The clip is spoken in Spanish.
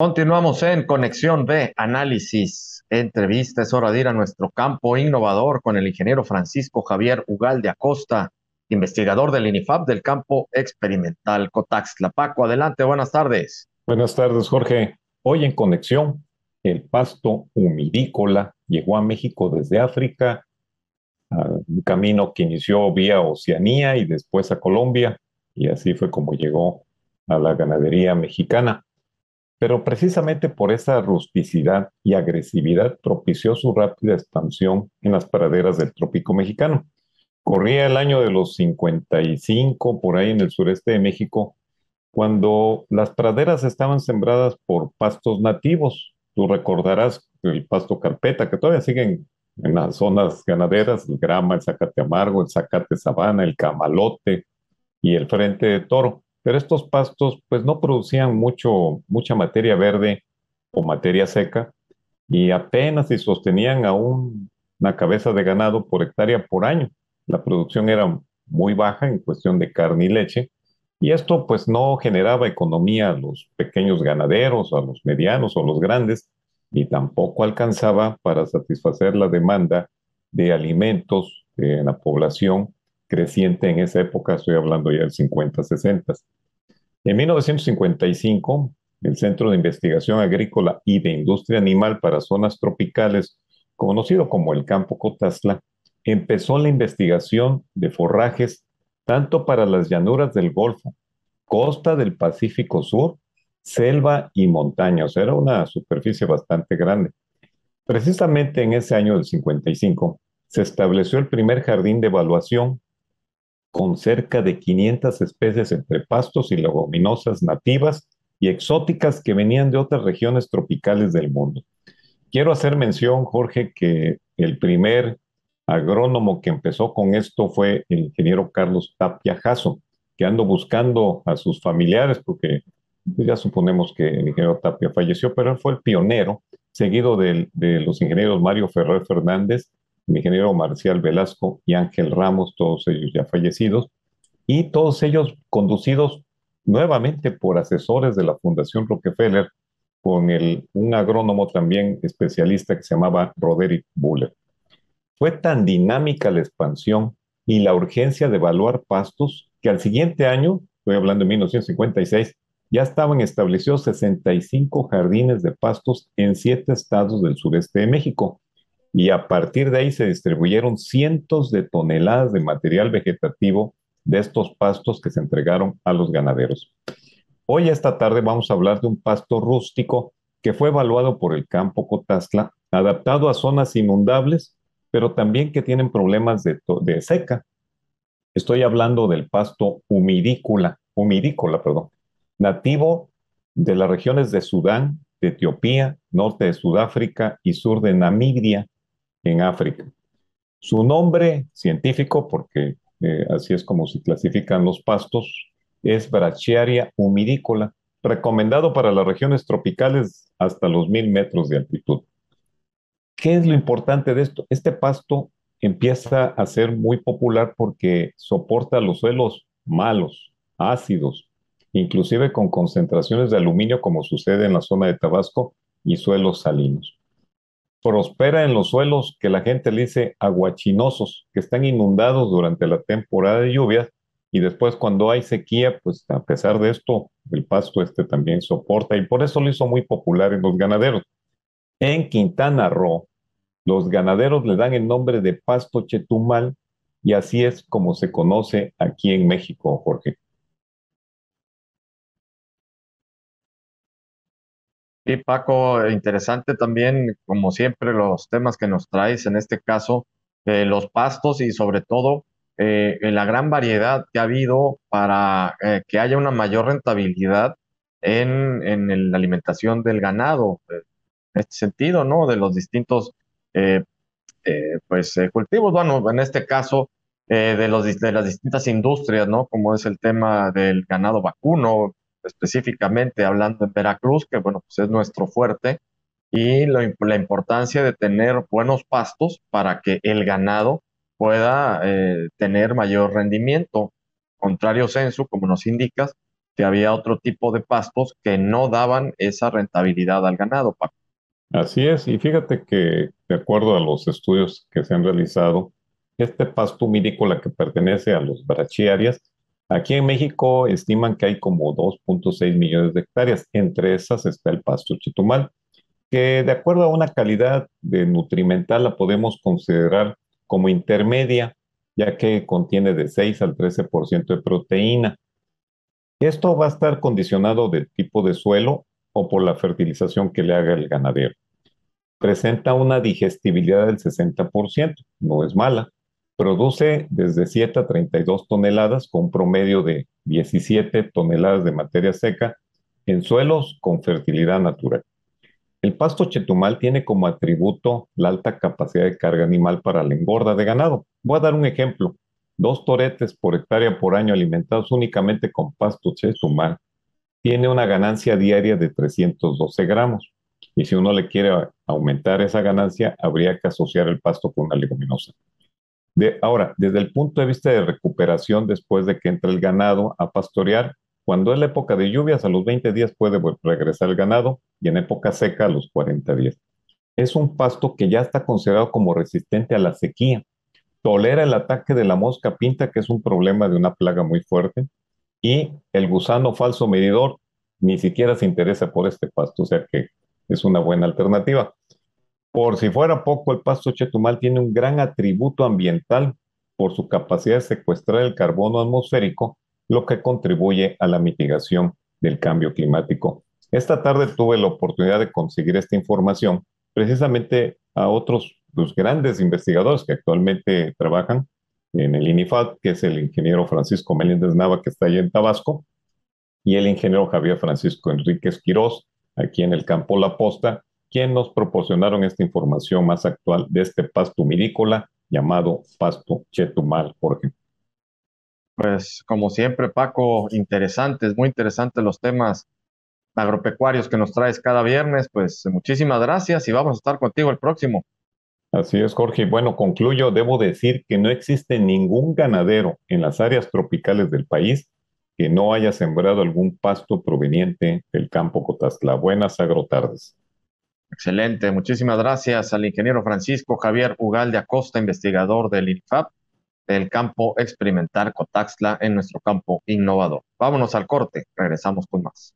Continuamos en Conexión B, análisis, entrevista. Es hora de ir a nuestro campo innovador con el ingeniero Francisco Javier Ugalde Acosta, investigador del INIFAP del campo experimental Cotaxtla. Paco, adelante, buenas tardes. Buenas tardes, Jorge. Hoy en Conexión, el pasto humidícola llegó a México desde África, un camino que inició vía Oceanía y después a Colombia, y así fue como llegó a la ganadería mexicana pero precisamente por esa rusticidad y agresividad propició su rápida expansión en las praderas del trópico mexicano. Corría el año de los 55 por ahí en el sureste de México, cuando las praderas estaban sembradas por pastos nativos. Tú recordarás el pasto carpeta, que todavía siguen en las zonas ganaderas, el grama, el zacate amargo, el zacate sabana, el camalote y el frente de toro pero estos pastos pues no producían mucho, mucha materia verde o materia seca y apenas se sostenían a una cabeza de ganado por hectárea por año. La producción era muy baja en cuestión de carne y leche y esto pues no generaba economía a los pequeños ganaderos, a los medianos o los grandes y tampoco alcanzaba para satisfacer la demanda de alimentos en la población creciente en esa época, estoy hablando ya del 50, 60. En 1955, el Centro de Investigación Agrícola y de Industria Animal para Zonas Tropicales, conocido como el Campo Cotazla, empezó la investigación de forrajes tanto para las llanuras del Golfo, costa del Pacífico Sur, selva y montañas. era una superficie bastante grande. Precisamente en ese año del 55 se estableció el primer jardín de evaluación con cerca de 500 especies entre pastos y leguminosas nativas y exóticas que venían de otras regiones tropicales del mundo. Quiero hacer mención, Jorge, que el primer agrónomo que empezó con esto fue el ingeniero Carlos Tapia Jasso, que ando buscando a sus familiares porque ya suponemos que el ingeniero Tapia falleció, pero él fue el pionero, seguido de los ingenieros Mario Ferrer Fernández el ingeniero Marcial Velasco y Ángel Ramos, todos ellos ya fallecidos, y todos ellos conducidos nuevamente por asesores de la Fundación Rockefeller, con el, un agrónomo también especialista que se llamaba Roderick Buller. Fue tan dinámica la expansión y la urgencia de evaluar pastos que al siguiente año, estoy hablando de 1956, ya estaban establecidos 65 jardines de pastos en siete estados del sureste de México, y a partir de ahí se distribuyeron cientos de toneladas de material vegetativo de estos pastos que se entregaron a los ganaderos. Hoy esta tarde vamos a hablar de un pasto rústico que fue evaluado por el campo Cotazla, adaptado a zonas inundables, pero también que tienen problemas de, seca. Estoy hablando del pasto humidícola, perdón, nativo de las regiones de Sudán, de Etiopía, norte de Sudáfrica y sur de Namibia, en África. Su nombre científico, porque eh, así es como se clasifican los pastos, es Brachiaria humidícola, recomendado para las regiones tropicales hasta los mil metros de altitud. ¿Qué es lo importante de esto? Este pasto empieza a ser muy popular porque soporta los suelos malos, ácidos, inclusive con concentraciones de aluminio como sucede en la zona de Tabasco y suelos salinos prospera en los suelos que la gente le dice aguachinosos, que están inundados durante la temporada de lluvias y después cuando hay sequía, pues a pesar de esto, el pasto este también soporta y por eso lo hizo muy popular en los ganaderos. En Quintana Roo, los ganaderos le dan el nombre de pasto chetumal y así es como se conoce aquí en México, Jorge. Sí, Paco, interesante también, como siempre, los temas que nos traes, en este caso, eh, los pastos y sobre todo eh, la gran variedad que ha habido para eh, que haya una mayor rentabilidad en, en la alimentación del ganado, en este sentido, ¿no? De los distintos pues, cultivos, bueno, en este caso, de, los, de las distintas industrias, ¿no? Como es el tema del ganado vacuno, específicamente hablando en Veracruz, que bueno, pues es nuestro fuerte, y la importancia de tener buenos pastos para que el ganado pueda eh, tener mayor rendimiento. Contrario censo, como nos indicas, que había otro tipo de pastos que no daban esa rentabilidad al ganado. Así es, y fíjate que de acuerdo a los estudios que se han realizado, este pasto humidícola que pertenece a los brachiarias, aquí en México estiman que hay como 2.6 millones de hectáreas, entre esas está el pasto chitumal, que de acuerdo a una calidad nutrimental la podemos considerar como intermedia, ya que contiene de 6 al 13% de proteína. Esto va a estar condicionado del tipo de suelo o por la fertilización que le haga el ganadero. Presenta una digestibilidad del 60%, no es mala. Produce desde 7 a 32 toneladas con promedio de 17 toneladas de materia seca en suelos con fertilidad natural. El pasto chetumal tiene como atributo la alta capacidad de carga animal para la engorda de ganado. Voy a dar un ejemplo. Dos toretes por hectárea por año alimentados únicamente con pasto chetumal tiene una ganancia diaria de 312 gramos. Y si uno le quiere aumentar esa ganancia, habría que asociar el pasto con una leguminosa. De, ahora, desde el punto de vista de recuperación después de que entre el ganado a pastorear, cuando es la época de lluvias, a los 20 días puede regresar el ganado y en época seca a los 40 días. Es un pasto que ya está considerado como resistente a la sequía. Tolera el ataque de la mosca pinta, que es un problema de una plaga muy fuerte, y el gusano falso medidor ni siquiera se interesa por este pasto, o sea que es una buena alternativa. Por si fuera poco, el pasto chetumal tiene un gran atributo ambiental por su capacidad de secuestrar el carbono atmosférico, lo que contribuye a la mitigación del cambio climático. Esta tarde tuve la oportunidad de conseguir esta información precisamente a otros los grandes investigadores que actualmente trabajan en el INIFAD, que es el ingeniero Francisco Meléndez Nava, que está allí en Tabasco, y el ingeniero Javier Francisco Enríquez Quirós, aquí en el campo La Posta, quien nos proporcionaron esta información más actual de este pasto mirícola llamado pasto chetumal, Jorge. Pues como siempre, Paco, interesantes, muy interesantes los temas agropecuarios que nos traes cada viernes. Pues muchísimas gracias y vamos a estar contigo el próximo. Así es, Jorge. Bueno, concluyo, debo decir que no existe ningún ganadero en las áreas tropicales del país que no haya sembrado algún pasto proveniente del campo Cotazla. Buenas agrotardes. Excelente, muchísimas gracias al ingeniero Francisco Javier Ugalde Acosta, investigador del INFAP del campo experimental Cotaxla en nuestro campo innovador. Vámonos al corte, regresamos con más.